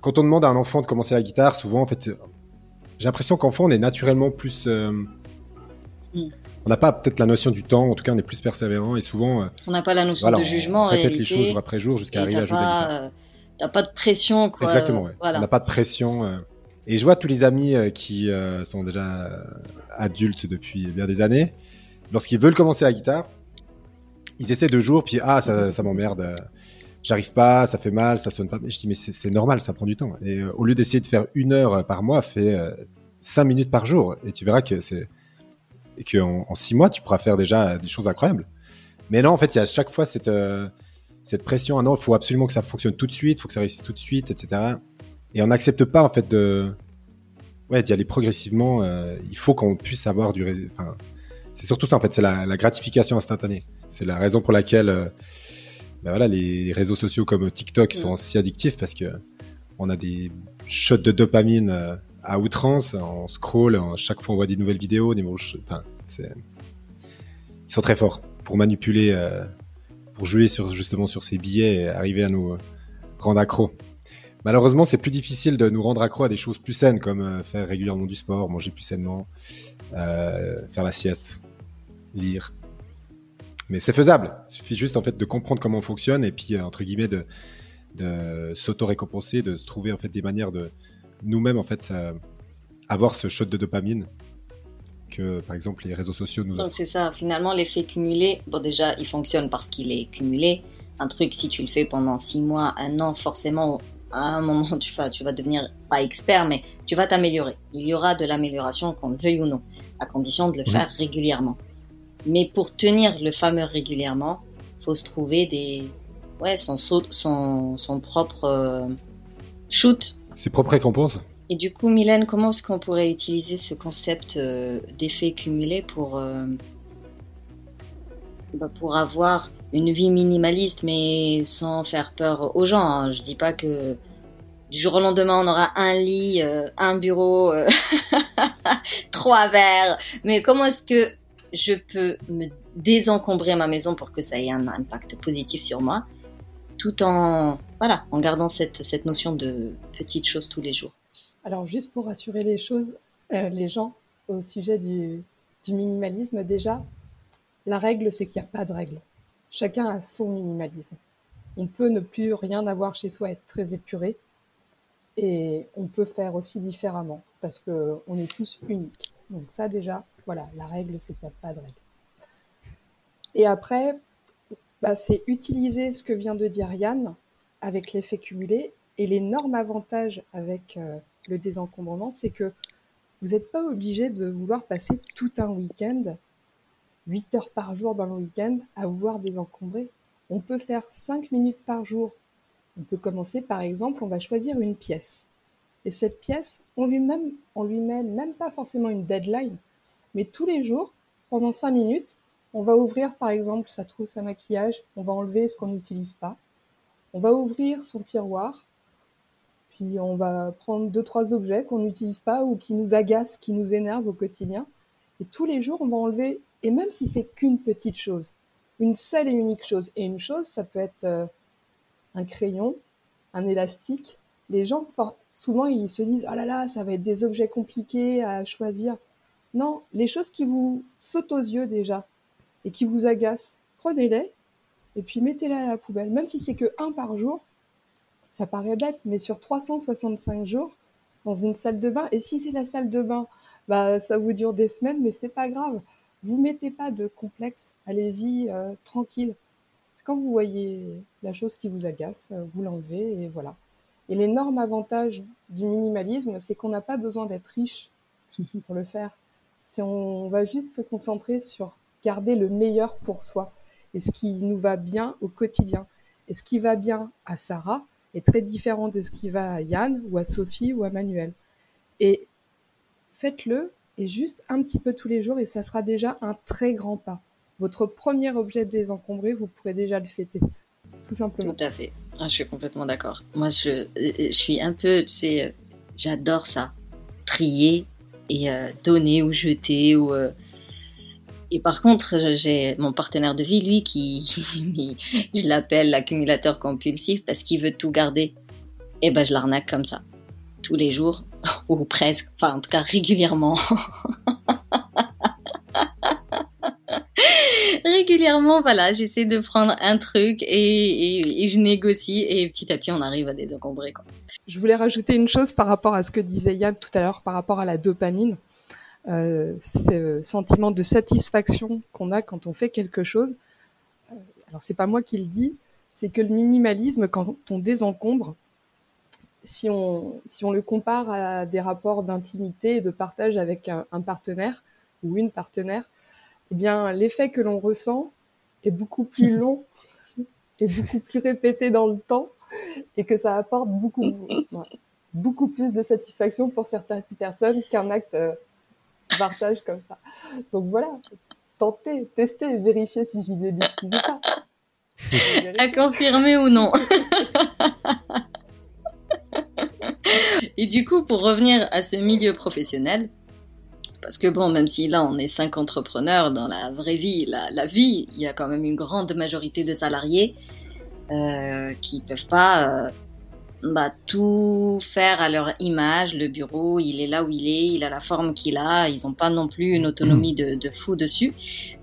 quand on demande à un enfant de commencer la guitare, souvent, en fait, j'ai l'impression qu'enfant, on est naturellement plus. Mm on n'a pas peut-être la notion du temps, en tout cas on est plus persévérant et souvent. Euh, on n'a pas la notion de jugement. On répète les choses jour après jour jusqu'à arriver à jouer pas, euh, T'as pas de pression, quoi. Exactement, ouais. On n'a pas de pression. Euh. Et je vois tous les amis qui sont déjà adultes depuis bien des années, lorsqu'ils veulent commencer la guitare, ils essaient deux jours, puis ah, ça, m'emmerde, j'arrive pas, ça fait mal, ça sonne pas. Je dis, mais c'est normal, ça prend du temps. Et au lieu d'essayer de faire une heure par mois, fais cinq minutes par jour. Et tu verras que c'est et qu'en en six mois, tu pourras faire déjà des choses incroyables. Mais non, en fait, il y a à chaque fois cette, euh, cette pression. Ah non, il faut absolument que ça fonctionne tout de suite, il faut que ça réussisse tout de suite, etc. Et on n'accepte pas, en fait, de, ouais, d'y aller progressivement. Euh, il faut qu'on puisse avoir du, enfin, c'est surtout ça, en fait, c'est la, la, gratification instantanée. C'est la raison pour laquelle, euh, ben voilà, les réseaux sociaux comme TikTok sont si addictifs parce que on a des shots de dopamine à outrance, on scroll, chaque fois on voit des nouvelles vidéos, des enfin, ils sont très forts pour manipuler, euh, pour jouer sur, justement sur ces billets et arriver à nous rendre accro. Malheureusement, c'est plus difficile de nous rendre accro à des choses plus saines comme euh, faire régulièrement du sport, manger plus sainement, euh, faire la sieste, lire. Mais c'est faisable. Il suffit juste en fait de comprendre comment on fonctionne et puis entre guillemets de, de s'auto-récompenser, de se trouver en fait des manières de, nous-mêmes en fait euh, avoir ce shot de dopamine que par exemple les réseaux sociaux nous Donc c'est ça, finalement l'effet cumulé, bon déjà il fonctionne parce qu'il est cumulé. Un truc si tu le fais pendant six mois, un an, forcément à un moment tu vas, tu vas devenir pas expert mais tu vas t'améliorer. Il y aura de l'amélioration qu'on le veuille ou non, à condition de le faire régulièrement. Mais pour tenir le fameux régulièrement, faut se trouver des ouais son son, son propre euh, shoot ses propres récompenses. Et du coup, Mylène, comment est-ce qu'on pourrait utiliser ce concept euh, d'effet cumulé pour, euh, bah, pour avoir une vie minimaliste, mais sans faire peur aux gens hein. Je dis pas que du jour au lendemain, on aura un lit, euh, un bureau, trois verres. Mais comment est-ce que je peux me désencombrer ma maison pour que ça ait un impact positif sur moi tout en, voilà, en gardant cette, cette notion de petites choses tous les jours. Alors, juste pour rassurer les choses, euh, les gens au sujet du, du minimalisme, déjà, la règle, c'est qu'il n'y a pas de règle. Chacun a son minimalisme. On peut ne plus rien avoir chez soi, être très épuré, et on peut faire aussi différemment, parce qu'on est tous uniques. Donc ça déjà, voilà, la règle, c'est qu'il n'y a pas de règle. Et après, bah, c'est utiliser ce que vient de dire Yann avec l'effet cumulé. Et l'énorme avantage avec euh, le désencombrement, c'est que Vous n'êtes pas obligé de vouloir passer tout un week-end, 8 heures par jour dans le week-end, à vouloir désencombrer. On peut faire 5 minutes par jour. On peut commencer par exemple, on va choisir une pièce. Et cette pièce, on lui, même, on lui met même pas forcément une deadline, mais tous les jours, pendant 5 minutes, on va ouvrir par exemple sa trousse à maquillage, on va enlever ce qu'on n'utilise pas, on va ouvrir son tiroir, puis on va prendre deux trois objets qu'on n'utilise pas ou qui nous agacent, qui nous énervent au quotidien, et tous les jours on va enlever, et même si c'est qu'une petite chose, une seule et unique chose, et une chose ça peut être euh, un crayon, un élastique. Les gens souvent ils se disent ah là là ça va être des objets compliqués à choisir. Non, les choses qui vous sautent aux yeux déjà et qui vous agacent, prenez-les et puis mettez-les à la poubelle. Même si c'est que un par jour, ça paraît bête, mais sur 365 jours, dans une salle de bain, et si c'est la salle de bain, bah ça vous dure des semaines, mais c'est pas grave. Vous mettez pas de complexe, allez-y euh, tranquille. C'est quand vous voyez la chose qui vous agace, euh, vous l'enlevez et voilà. Et l'énorme avantage du minimalisme, c'est qu'on n'a pas besoin d'être riche pour le faire. On va juste se concentrer sur garder le meilleur pour soi et ce qui nous va bien au quotidien. Et ce qui va bien à Sarah est très différent de ce qui va à Yann ou à Sophie ou à Manuel. Et faites-le et juste un petit peu tous les jours et ça sera déjà un très grand pas. Votre premier objet désencombré, vous pourrez déjà le fêter. Tout simplement. Tout à fait. Ah, je suis complètement d'accord. Moi, je, je, suis un peu, tu sais, j'adore ça. Trier et euh, donner ou jeter ou. Euh, et par contre, j'ai mon partenaire de vie, lui, qui, je l'appelle l'accumulateur compulsif parce qu'il veut tout garder. Et ben, je l'arnaque comme ça. Tous les jours, ou presque, enfin, en tout cas, régulièrement. régulièrement, voilà, j'essaie de prendre un truc et, je négocie et petit à petit, on arrive à désencombrer. Je voulais rajouter une chose par rapport à ce que disait Yann tout à l'heure, par rapport à la dopamine euh, ce sentiment de satisfaction qu'on a quand on fait quelque chose. Euh, alors c'est pas moi qui le dis, c'est que le minimalisme, quand on désencombre, si on, si on le compare à des rapports d'intimité et de partage avec un, partenaire ou une partenaire, eh bien l'effet que l'on ressent est beaucoup plus long et beaucoup plus répété dans le temps et que ça apporte beaucoup, beaucoup plus de satisfaction pour certaines personnes qu'un acte euh, partage comme ça. Donc voilà, tentez, testez, vérifiez si j'y vais bêtises ou pas. À confirmer ou non. Et du coup, pour revenir à ce milieu professionnel, parce que bon, même si là on est cinq entrepreneurs dans la vraie vie, la, vie, il y a quand même une grande majorité de salariés euh, qui peuvent pas euh, bah, tout faire à leur image. Le bureau, il est là où il est, il a la forme qu'il a. Ils n'ont pas non plus une autonomie de, fou dessus.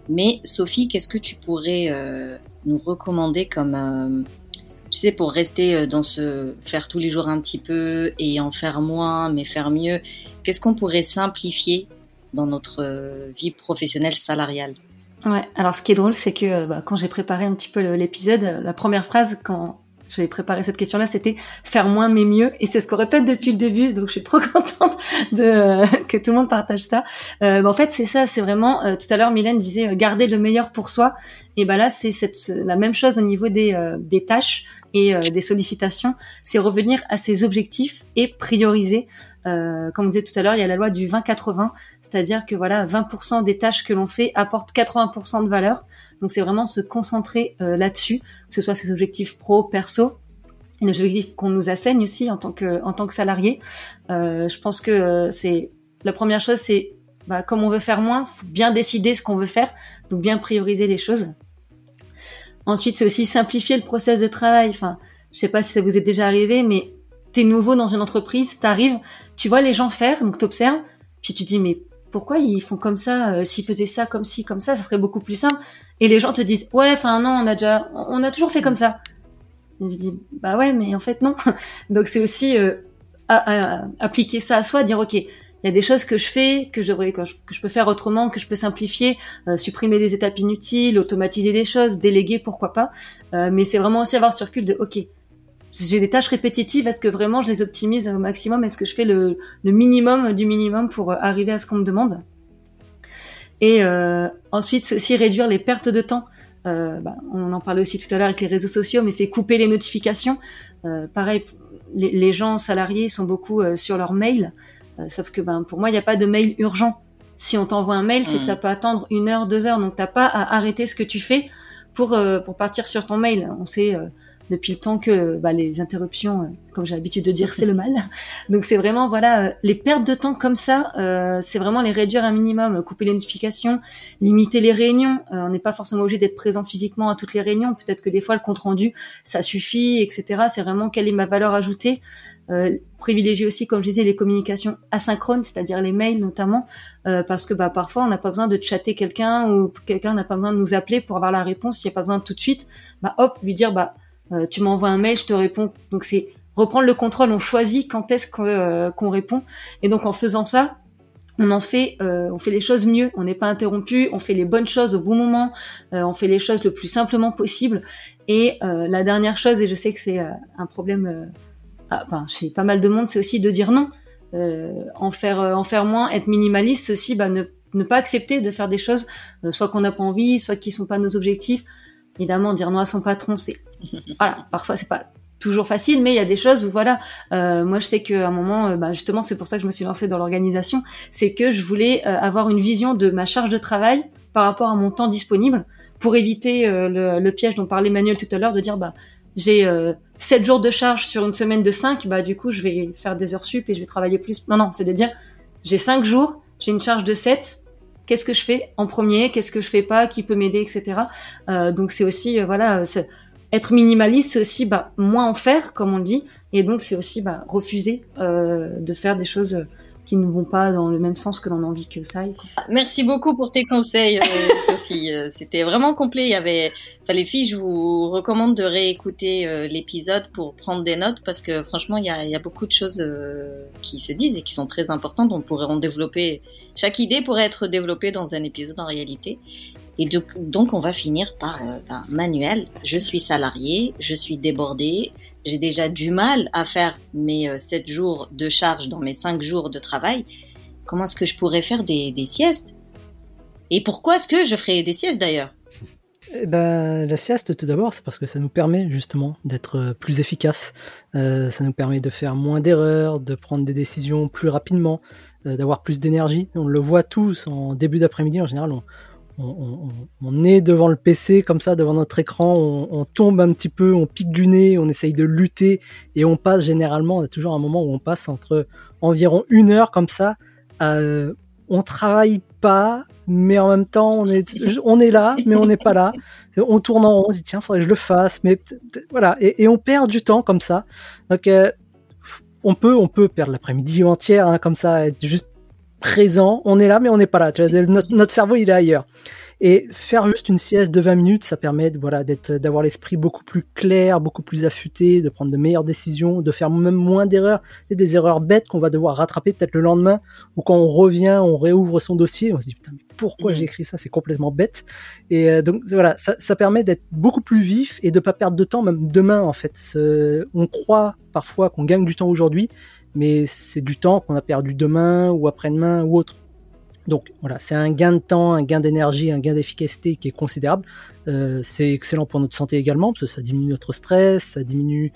Mais Sophie, qu'est-ce que tu pourrais euh, nous recommander comme, euh, tu sais, pour rester dans ce faire tous les jours un petit peu et en faire moins, mais faire mieux. Qu'est-ce qu'on pourrait simplifier dans notre vie professionnelle salariale Ouais, alors ce qui est drôle, c'est que bah, quand j'ai préparé un petit peu l'épisode, la première phrase, quand j'avais préparé cette question-là, c'était faire moins mais mieux, et c'est ce qu'on répète depuis le début. Donc je suis trop contente de que tout le monde partage ça. Euh, bah, en fait, c'est ça, c'est vraiment. Euh, tout à l'heure, Mylène disait euh, garder le meilleur pour soi, et ben là, c'est la même chose au niveau euh, des tâches et des sollicitations. C'est revenir à ses objectifs et prioriser. Comme on disait tout à l'heure, il y a la loi du 20-80, c'est-à-dire que voilà, 20% des tâches que l'on fait apportent 80% de valeur. Donc c'est vraiment se concentrer euh, là-dessus, que ce soit ses objectifs pro, perso, les objectifs qu'on nous assène aussi en tant que en tant que salarié. Euh, je pense que euh, c'est la première chose, c'est bah, comme on veut faire moins, faut bien décider ce qu'on veut faire, donc bien prioriser les choses. Ensuite, c'est aussi simplifier le process de travail. Enfin, je sais pas si ça vous est déjà arrivé, mais t'es nouveau dans une entreprise, t'arrives, tu vois les gens faire, donc t'observes, puis tu dis mais pourquoi ils font comme ça euh, S'ils faisaient ça comme ci, comme ça, ça serait beaucoup plus simple. Et les gens te disent, ouais, enfin non, on a déjà, on a toujours fait comme ça. Et je dis, bah ouais, mais en fait non. Donc c'est aussi euh, appliquer ça à soi, dire, ok, il y a des choses que je fais, que je devrais, que je, peux faire autrement, que je peux simplifier, euh, supprimer des étapes inutiles, automatiser des choses, déléguer, pourquoi pas. mais c'est vraiment aussi avoir ce recul de, ok, j'ai des tâches répétitives, est-ce que vraiment je les optimise au maximum? Est-ce que je fais le, minimum du minimum pour euh, arriver à ce qu'on me demande? Et euh, ensuite, aussi réduire les pertes de temps. Euh, bah, on en parlait aussi tout à l'heure avec les réseaux sociaux, mais c'est couper les notifications. pareil, les, gens salariés sont beaucoup sur leur mail, sauf que ben, pour moi, il n'y a pas de mail urgent. Si on t'envoie un mail, c'est que mmh. ça peut attendre une heure, deux heures, donc t'as pas à arrêter ce que tu fais pour pour partir sur ton mail. On sait depuis le temps que bah, les interruptions, euh, comme j'ai l'habitude de dire, c'est le mal. Donc c'est vraiment voilà euh, les pertes de temps comme ça, euh, c'est vraiment les réduire un minimum, couper les notifications, limiter les réunions. on n'est pas forcément obligé d'être présent physiquement à toutes les réunions. Peut-être que des fois le compte rendu ça suffit, etc. C'est vraiment quelle est ma valeur ajoutée. privilégier aussi, comme je disais, les communications asynchrones, c'est-à-dire les mails notamment, parce que bah, parfois on n'a pas besoin de chatter quelqu'un ou quelqu'un n'a pas besoin de nous appeler pour avoir la réponse. S'il n'y a pas besoin de tout de suite, bah hop, lui dire bah euh, tu m'envoies un mail, je te réponds. Donc c'est reprendre le contrôle. On choisit quand est-ce euh, qu'on répond. Et donc en faisant ça, on en fait, euh, on fait les choses mieux. On n'est pas interrompu. On fait les bonnes choses au bon moment. on fait les choses le plus simplement possible. Et la dernière chose, et je sais que c'est un problème, ah, enfin, chez pas mal de monde, c'est aussi de dire non. en faire, en faire moins, être minimaliste, aussi, bah, ne, ne pas accepter de faire des choses, soit qu'on n'a pas envie, soit qui sont pas nos objectifs. Évidemment, dire non à son patron, c'est voilà, parfois c'est pas toujours facile, mais il y a des choses où voilà, euh, moi je sais qu'à un moment, euh, bah, justement, c'est pour ça que je me suis lancée dans l'organisation, c'est que je voulais euh, avoir une vision de ma charge de travail par rapport à mon temps disponible pour éviter le, piège dont parlait Manuel tout à l'heure de dire bah j'ai 7 jours de charge sur une semaine de 5, bah du coup je vais faire des heures sup et je vais travailler plus. Non non, c'est de dire j'ai 5 jours, j'ai une charge de 7, qu'est-ce que je fais en premier, qu'est-ce que je fais pas, qui peut m'aider, etc. Euh, donc c'est aussi euh, voilà, être minimaliste, c'est aussi bah, moins en faire, comme on le dit, et donc c'est aussi bah, refuser euh, de faire des choses qui ne vont pas dans le même sens que l'on a envie que ça aille. Merci beaucoup pour tes conseils, Sophie. C'était vraiment complet. Il y avait, enfin, les filles, je vous recommande de réécouter l'épisode pour prendre des notes parce que franchement, il y a, il y a beaucoup de choses qui se disent et qui sont très importantes. On pourrait en développer chaque idée pourrait être développée dans un épisode en réalité. Et donc, on va finir par euh, un manuel. Je suis salarié, je suis débordé, j'ai déjà du mal à faire mes 7 euh, jours de charge dans mes 5 jours de travail. Comment est-ce que je pourrais faire des, siestes? Et pourquoi est-ce que je ferais des siestes d'ailleurs? Eh ben, la sieste, tout d'abord, c'est parce que ça nous permet justement d'être euh, plus efficace. ça nous permet de faire moins d'erreurs, de prendre des décisions plus rapidement. Euh, d'avoir plus d'énergie. On le voit tous en début d'après-midi, en général, est devant le PC comme ça, devant notre écran, on, tombe un petit peu, on pique du nez, on essaye de lutter et on passe généralement, on a toujours un moment où on passe entre environ une heure comme ça. Euh, on travaille pas, mais en même temps on est, on est là, mais on n'est pas là. On tourne en rond, on se dit tiens, faudrait que je le fasse, mais voilà, et, on perd du temps comme ça. Donc euh, on peut, on peut perdre l'après-midi entière hein, comme ça, être juste présent. On est là, mais on n'est pas là. notre, cerveau, il est ailleurs. Et faire juste une sieste de 20 minutes, ça permet voilà, d'être, d'avoir l'esprit beaucoup plus clair, beaucoup plus affûté, de prendre de meilleures décisions, de faire même moins d'erreurs, des erreurs bêtes qu'on va devoir rattraper peut-être le lendemain, ou quand on revient, on réouvre son dossier, on se dit putain, mais pourquoi mmh. j'ai écrit ça, c'est complètement bête. Et euh, donc voilà, ça, ça permet d'être beaucoup plus vif et de pas perdre de temps, même demain en fait. on croit parfois qu'on gagne du temps aujourd'hui, mais c'est du temps qu'on a perdu demain ou après-demain ou autre. Donc voilà, c'est un gain de temps, un gain d'énergie, un gain d'efficacité qui est considérable. Euh, c'est excellent pour notre santé également, parce que ça diminue notre stress, ça diminue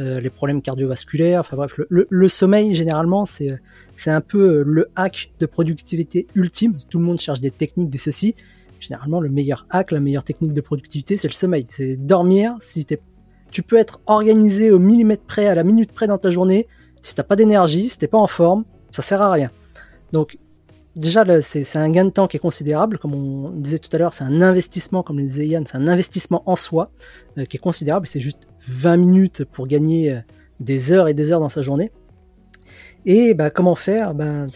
euh, les problèmes cardiovasculaires. Enfin bref, le, sommeil généralement c'est un peu euh, le hack de productivité ultime. Tout le monde cherche des techniques, des ceci. Généralement, le meilleur hack, la meilleure technique de productivité, c'est le sommeil. C'est dormir. Si tu peux être organisé au millimètre près, à la minute près dans ta journée. Si t'as pas d'énergie, si t'es pas en forme, ça sert à rien. Donc déjà, c'est un gain de temps qui est considérable. Comme on disait tout à l'heure, c'est un investissement, comme le disait Yann, c'est un investissement en soi euh, qui est considérable. C'est juste 20 minutes pour gagner euh, des heures et des heures dans sa journée. Et bah, comment faire? Ben,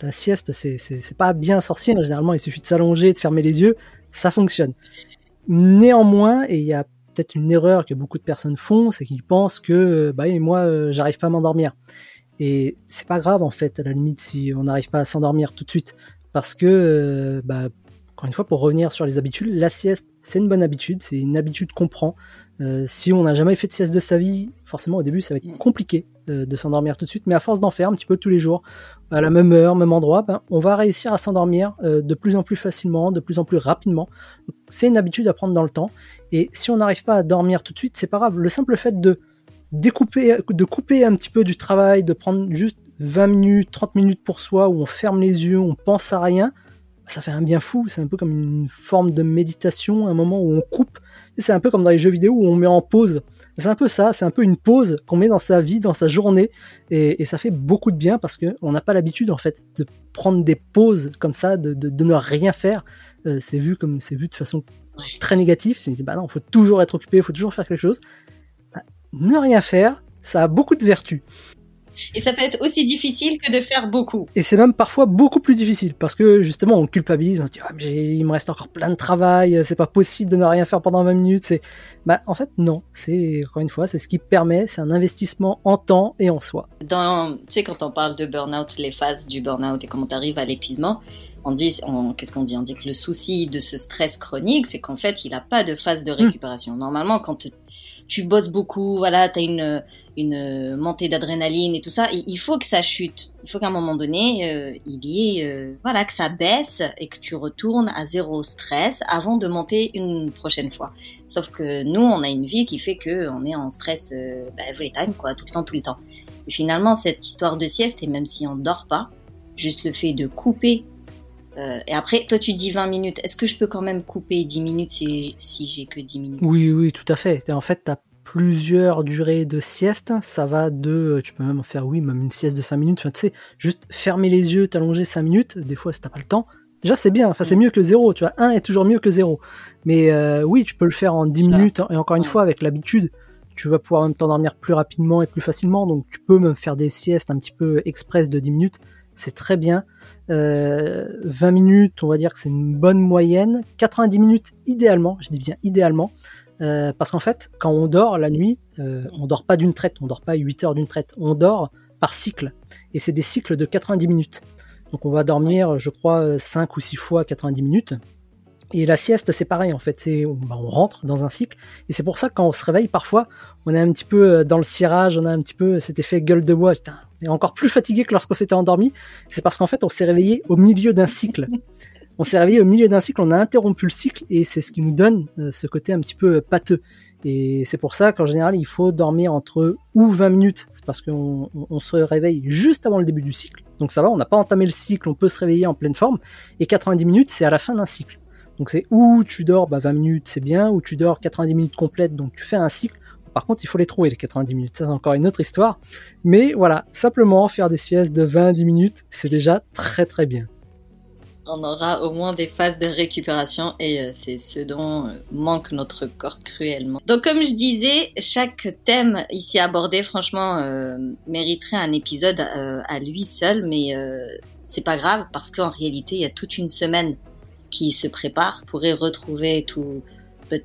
La sieste, c'est pas bien sorcier. Généralement, il suffit de s'allonger, de fermer les yeux. Ça fonctionne. Néanmoins, et il y a peut-être une erreur que beaucoup de personnes font, c'est qu'ils pensent que bah, moi, euh, j'arrive pas à m'endormir. Et c'est pas grave en fait, à la limite, si on n'arrive pas à s'endormir tout de suite, parce que euh, bah, encore une fois, pour revenir sur les habitudes, la sieste, c'est une bonne habitude, c'est une habitude qu'on prend. Euh, si on n'a jamais fait de sieste de sa vie, forcément au début ça va être mm. compliqué de s'endormir tout de suite, mais à force d'en faire un petit peu tous les jours, à la même heure, même endroit, ben, on va réussir à s'endormir euh, de plus en plus facilement, de plus en plus rapidement. C'est une habitude à prendre dans le temps, et si on n'arrive pas à dormir tout de suite, c'est pas grave. Le simple fait de découper, de couper un petit peu du travail, de prendre juste 20 minutes, 30 minutes pour soi, où on ferme les yeux, on pense à rien, ça fait un bien fou. C'est un peu comme une forme de méditation, un moment où on coupe. C'est un peu comme dans les jeux vidéo où on met en pause. C'est un peu ça, c'est un peu une pause qu'on met dans sa vie, dans sa journée, et, ça fait beaucoup de bien parce qu'on n'a pas l'habitude en fait de prendre des pauses comme ça, de, ne rien faire. Euh, c'est vu comme c'est vu de façon très négative. C'est bah non, faut toujours être occupé, faut toujours faire quelque chose. Bah, ne rien faire, ça a beaucoup de vertus. Et ça peut être aussi difficile que de faire beaucoup. Et c'est même parfois beaucoup plus difficile parce que justement on culpabilise, on se dit ah, il me reste encore plein de travail, c'est pas possible de ne rien faire pendant 20 minutes. C'est bah en fait non, c'est encore une fois c'est ce qui permet, c'est un investissement en temps et en soi. Dans tu sais quand on parle de burn-out, les phases du burn-out et comment tu arrives à l'épuisement, on dit, qu'est-ce qu'on dit? On dit que le souci de ce stress chronique, c'est qu'en fait, il n'a pas de phase de récupération. Normalement, quand tu bosses beaucoup, voilà, tu as une, une montée d'adrénaline et tout ça, il faut que ça chute. Il faut qu'à un moment donné, euh, il y ait, euh, voilà, que ça baisse et que tu retournes à zéro stress avant de monter une prochaine fois. Sauf que nous, on a une vie qui fait que on est en stress euh, bah, every time, quoi, tout le temps, tout le temps. Et finalement, cette histoire de sieste, et même si on dort pas, juste le fait de couper et après, toi, tu dis 20 minutes. Est-ce que je peux quand même couper 10 minutes si, si j'ai que 10 minutes? Oui, oui, tout à fait. En fait, tu as plusieurs durées de sieste. Ça va de, tu peux même faire, oui, même une sieste de 5 minutes. Enfin, tu sais, juste fermer les yeux, t'allonger 5 minutes. Des fois, si t'as pas le temps. Déjà, c'est bien. Enfin, c'est mm. mieux que 0. Tu vois, 1 est toujours mieux que 0. Mais euh, oui, tu peux le faire en 10 minutes. Et encore une fois, avec l'habitude, tu vas pouvoir même t'endormir plus rapidement et plus facilement. Donc, tu peux même faire des siestes un petit peu express de 10 minutes. C'est très bien. 20 euh, minutes, on va dire que c'est une bonne moyenne. 90 minutes idéalement, je dis bien idéalement. Euh, parce qu'en fait, quand on dort la nuit, euh, on dort pas d'une traite, on dort pas 8 heures d'une traite, on dort par cycle. Et c'est des cycles de 90 minutes. Donc on va dormir, je crois, 5 ou 6 fois 90 minutes. Et la sieste, c'est pareil en fait, on, bah, on, rentre dans un cycle, et c'est pour ça que quand on se réveille parfois, on est un petit peu dans le cirage, on a un petit peu cet effet gueule de bois, est encore plus fatigué que lorsqu'on s'était endormi. C'est parce qu'en fait, on s'est réveillé au milieu d'un cycle. on s'est réveillé au milieu d'un cycle, on a interrompu le cycle et c'est ce qui nous donne euh, ce côté un petit peu euh, pâteux. Et c'est pour ça qu'en général, il faut dormir entre ou 20 minutes. C'est parce qu'on se réveille juste avant le début du cycle. Donc ça va, on n'a pas entamé le cycle, on peut se réveiller en pleine forme. Et 90 minutes, c'est à la fin d'un cycle. Donc c'est où tu dors bah 20 minutes, c'est bien, ou tu dors 90 minutes complètes, donc tu fais un cycle. Par contre, il faut les trouver les 90 minutes, ça c'est encore une autre histoire. Mais voilà, simplement faire des siestes de 20-10 minutes, c'est déjà très très bien on aura au moins des phases de récupération et euh, c'est ce dont euh, manque notre corps cruellement. Donc comme je disais, chaque thème ici abordé franchement euh, mériterait un épisode à lui seul, mais c'est pas grave parce qu'en réalité il y a toute une semaine qui se prépare. Vous pourrez retrouver tout,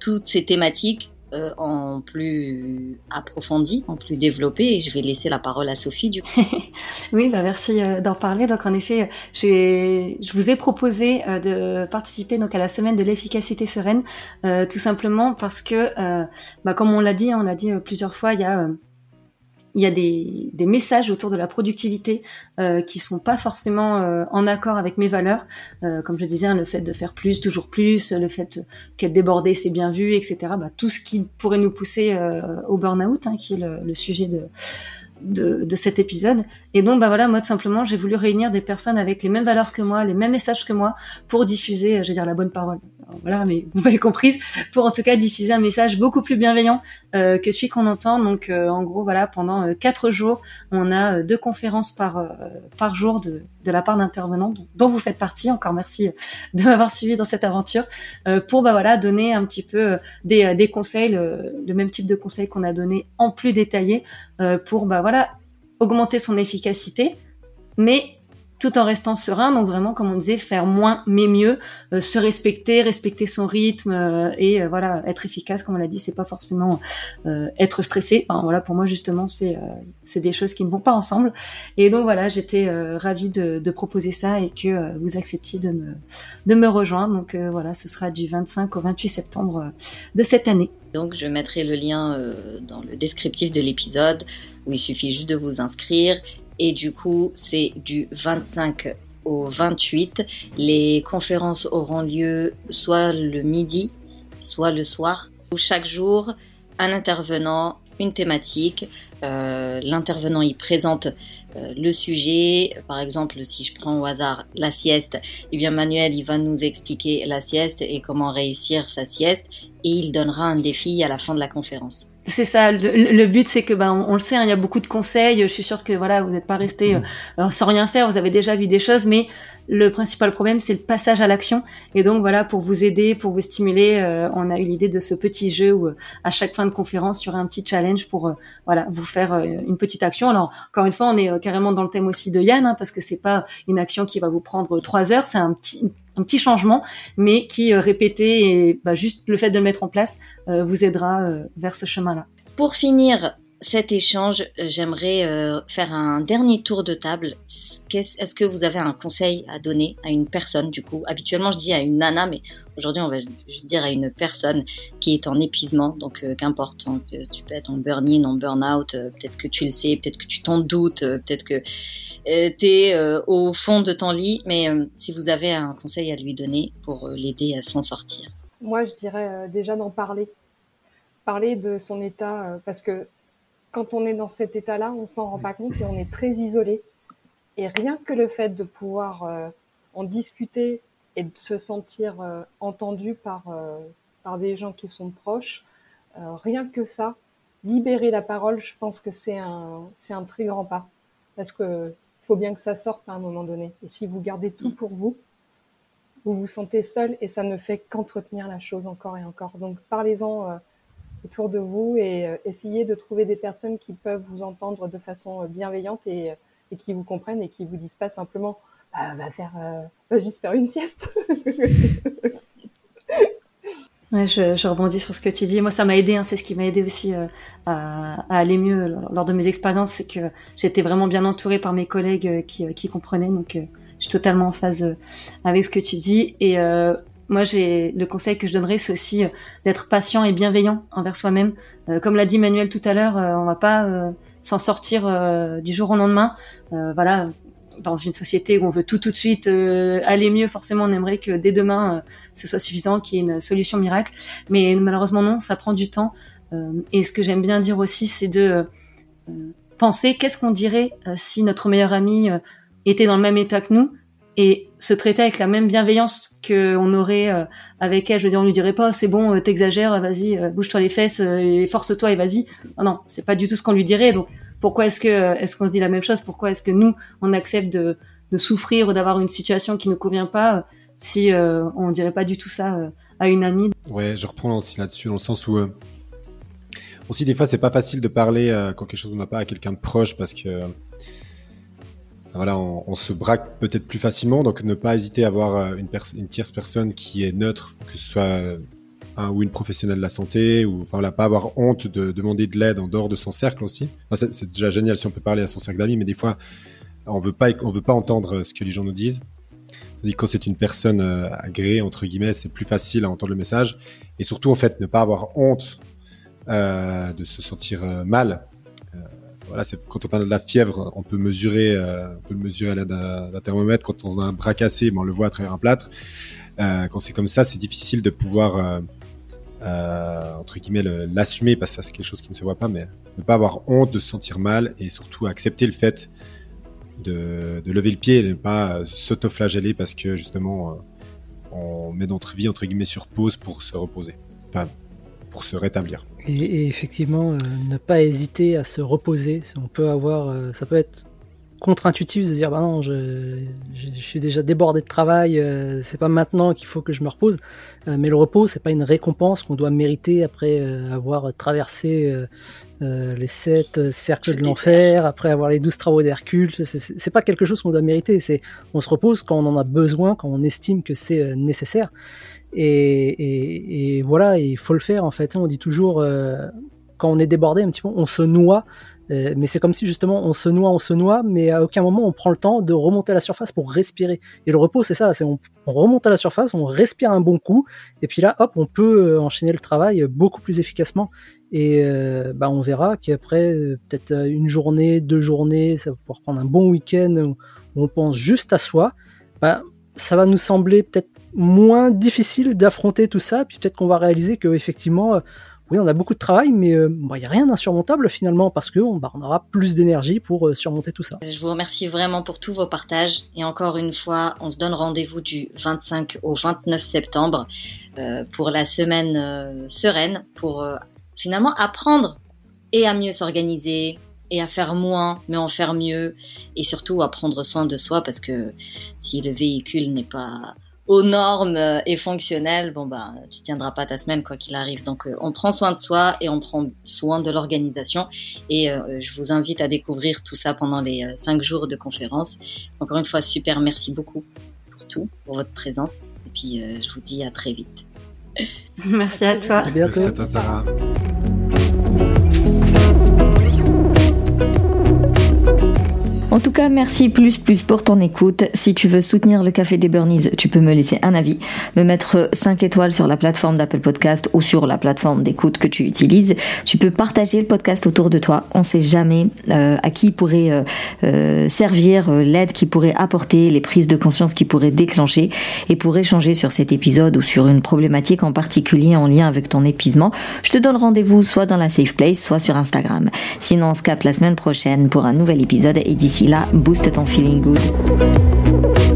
toutes ces thématiques euh, en plus approfondi, en plus développé. Et je vais laisser la parole à Sophie du coup. oui, bah merci euh, d'en parler. Donc en effet, je, vous ai proposé euh, de participer donc à la semaine de l'efficacité sereine, tout simplement parce que, bah, comme on l'a dit, on l'a dit plusieurs fois, il y a il y a des, des, messages autour de la productivité euh, qui sont pas forcément euh, en accord avec mes valeurs. Euh, comme je disais, hein, le fait de faire plus, toujours plus, le fait qu'être débordé c'est bien vu, etc. Bah, tout ce qui pourrait nous pousser euh, au burn-out, hein, qui est le, le sujet de, de, de, cet épisode. Et donc, bah voilà, moi tout simplement, j'ai voulu réunir des personnes avec les mêmes valeurs que moi, les mêmes messages que moi, pour diffuser, je veux dire, la bonne parole voilà, mais vous m'avez comprise, pour en tout cas diffuser un message beaucoup plus bienveillant euh, que celui qu'on entend. Donc, euh, en gros, voilà, pendant euh, quatre jours, on a deux conférences par par jour de, de la part d'intervenants dont, vous faites partie. Encore merci de m'avoir suivi dans cette aventure pour bah voilà donner un petit peu des, des conseils, le, le, même type de conseils qu'on a donné en plus détaillé pour bah voilà augmenter son efficacité, mais tout en restant serein. Donc vraiment, comme on disait, faire moins mais mieux, euh, se respecter, respecter son rythme euh, et euh, voilà, être efficace. Comme on l'a dit, c'est pas forcément être stressé. Enfin voilà, pour moi justement, c'est c'est des choses qui ne vont pas ensemble. Et donc voilà, j'étais ravie de, de, proposer ça et que vous acceptiez de me de me rejoindre. Donc voilà, ce sera du 25 au 28 septembre de cette année. Donc je mettrai le lien dans le descriptif de l'épisode où il suffit juste de vous inscrire et du coup, c'est du 25 au 28. Les conférences auront lieu soit le midi, soit le soir. Chaque jour, un intervenant, une thématique. Euh, l'intervenant y présente euh, le sujet. Par exemple, si je prends au hasard la sieste, eh bien Manuel, il va nous expliquer la sieste et comment réussir sa sieste et il donnera un défi à la fin de la conférence. C'est ça. Le, but, c'est que, ben, on, le sait, hein, il y a beaucoup de conseils. Je suis sûre que voilà, vous n'êtes pas resté mmh. euh, sans rien faire. Vous avez déjà vu des choses, mais le principal problème, c'est le passage à l'action. Et donc voilà, pour vous aider, pour vous stimuler, euh, on a eu l'idée de ce petit jeu où, euh, à chaque fin de conférence, il y aura un petit challenge pour voilà vous faire une petite action. Alors encore une fois, on est carrément dans le thème aussi de Yann, hein, parce que c'est pas une action qui va vous prendre trois heures. C'est un petit un petit changement, mais qui euh, répété et bah, juste le fait de le mettre en place euh, vous aidera euh, vers ce chemin-là. Pour finir, cet échange, j'aimerais euh, faire un dernier tour de table. Est-ce que vous avez un conseil à donner à une personne Du coup, habituellement, je dis à une nana, mais aujourd'hui, on va dire à une personne qui est en épuisement. Donc, euh, qu'importe. Euh, tu peux être en burn-in, en burn-out. peut-être que tu le sais, peut-être que tu t'en doutes, peut-être que tu es au fond de ton lit. Mais si vous avez un conseil à lui donner pour l'aider à s'en sortir. Moi, je dirais déjà d'en parler. Parler de son état, parce que quand on est dans cet état-là, on s'en rend pas compte et on est très isolé. Et rien que le fait de pouvoir euh, en discuter et de se sentir euh, entendu par, euh, par des gens qui sont proches, rien que ça, libérer la parole, je pense que c'est un, c'est un très grand pas. Parce que faut bien que ça sorte à un moment donné. Et si vous gardez tout pour vous, vous vous sentez seul et ça ne fait qu'entretenir la chose encore et encore. Donc parlez-en autour de vous et euh, essayez de trouver des personnes qui peuvent vous entendre de façon euh, bienveillante et, euh, et qui vous comprennent et qui vous disent pas simplement bah, va faire va juste faire une sieste. Ouais, je, rebondis sur ce que tu dis. Moi, ça m'a aidé. Hein, c'est ce qui m'a aidé aussi à, à, aller mieux lors de mes expériences. C'est que j'étais vraiment bien entourée par mes collègues qui, qui comprenaient. Donc, je suis totalement en phase avec ce que tu dis. Et moi, j'ai le conseil que je donnerais, c'est aussi euh, d'être patient et bienveillant envers soi-même. Euh, comme l'a dit Manuel tout à l'heure, euh, on va pas s'en sortir du jour au lendemain. voilà, dans une société où on veut tout tout de suite aller mieux, forcément, on aimerait que dès demain ce soit suffisant, qu'il y ait une solution miracle. Mais malheureusement non, ça prend du temps. et ce que j'aime bien dire aussi, c'est de penser qu'est-ce qu'on dirait si notre meilleur ami était dans le même état que nous et se traiter avec la même bienveillance qu'on aurait euh, avec elle. Je veux dire, on lui dirait pas, c'est bon, euh, t'exagères, vas-y, euh, bouge-toi les fesses et force-toi et vas-y. Non, non, c'est pas du tout ce qu'on lui dirait. Donc, pourquoi est-ce que est-ce qu'on se dit la même chose? Pourquoi est-ce que nous, on accepte de, de souffrir ou d'avoir une situation qui ne convient pas si on dirait pas du tout ça à une amie? Ouais, je reprends aussi là-dessus dans le sens où aussi des fois c'est pas facile de parler quand quelque chose ne va pas à quelqu'un de proche parce que voilà, on, se braque peut-être plus facilement, donc ne pas hésiter à avoir euh, une, tierce personne qui est neutre, que ce soit un ou une professionnelle de la santé, ou enfin pas avoir honte de demander de l'aide en dehors de son cercle aussi. c'est déjà génial si on peut parler à son cercle d'amis, mais des fois on veut pas, veut pas entendre ce que les gens nous disent. Tandis que quand c'est une personne euh, agréée entre guillemets, c'est plus facile à entendre le message, et surtout en fait ne pas avoir honte euh, de se sentir euh, mal quand on a de la fièvre, on peut mesurer, euh, on peut le mesurer à l'aide d'un thermomètre. Quand on a un bras cassé, ben, on le voit à travers un plâtre. Euh, quand c'est comme ça, c'est difficile de pouvoir euh, entre guillemets l'assumer parce que c'est quelque chose qui ne se voit pas, mais ne pas avoir honte de se sentir mal et surtout accepter le fait de, de lever le pied et de ne pas s'autoflageller parce que justement on met notre vie entre guillemets sur pause pour se reposer. Enfin, se rétablir. Et, effectivement, euh, ne pas hésiter à se reposer. On peut avoir, euh, ça peut être contre-intuitif de dire bah non, je, suis déjà débordé de travail, euh, c'est pas maintenant qu'il faut que je me repose. mais le repos, c'est pas une récompense qu'on doit mériter après avoir traversé euh, les sept cercles de l'enfer, après avoir les douze travaux d'Hercule. C'est pas quelque chose qu'on doit mériter. On se repose quand on en a besoin, quand on estime que c'est nécessaire. Et, voilà, il faut le faire en fait. On dit toujours quand on est débordé un petit peu, on se noie euh, mais c'est comme si justement on se noie, on se noie, mais à aucun moment on prend le temps de remonter à la surface pour respirer. Et le repos, c'est ça, c'est on, remonte à la surface, on respire un bon coup, et puis là, hop, on peut euh, enchaîner le travail beaucoup plus efficacement. Et euh, bah, on verra qu'après peut-être une journée, deux journées, ça va pouvoir prendre un bon week-end où on pense juste à soi. Bah, ça va nous sembler peut-être moins difficile d'affronter tout ça, puis peut-être qu'on va réaliser que effectivement oui, on a beaucoup de travail, mais il euh, n'y a rien d'insurmontable finalement parce qu'on bah, on aura plus d'énergie pour euh, surmonter tout ça. Je vous remercie vraiment pour tous vos partages. Et encore une fois, on se donne rendez-vous du 25 au 29 septembre euh, pour la semaine sereine, pour finalement apprendre et à mieux s'organiser, et à faire moins, mais en faire mieux, et surtout à prendre soin de soi, parce que si le véhicule n'est pas aux normes euh, et fonctionnelles, bon bah tu tiendras pas ta semaine quoi qu'il arrive. Donc euh, on prend soin de soi et on prend soin de l'organisation. Et euh, je vous invite à découvrir tout ça pendant les cinq jours de conférence. Encore une fois, super, merci beaucoup pour tout, pour votre présence. Et puis je vous dis à très vite. merci à toi. À bientôt. Merci à toi, Sarah. En tout cas, merci plus plus pour ton écoute. Si tu veux soutenir le Café des Burnies, tu peux me laisser un avis, me mettre 5 étoiles sur la plateforme d'Apple Podcast ou sur la plateforme d'écoute que tu utilises. Tu peux partager le podcast autour de toi. On sait jamais euh, à qui pourrait euh, euh, servir l'aide qui pourrait apporter, les prises de conscience qui pourraient déclencher. Et pour échanger sur cet épisode ou sur une problématique en particulier en lien avec ton épuisement, je te donne rendez-vous soit dans la Safe Place, soit sur Instagram. Sinon, on se capte la semaine prochaine pour un nouvel épisode et D'ici là, booste ton feeling good.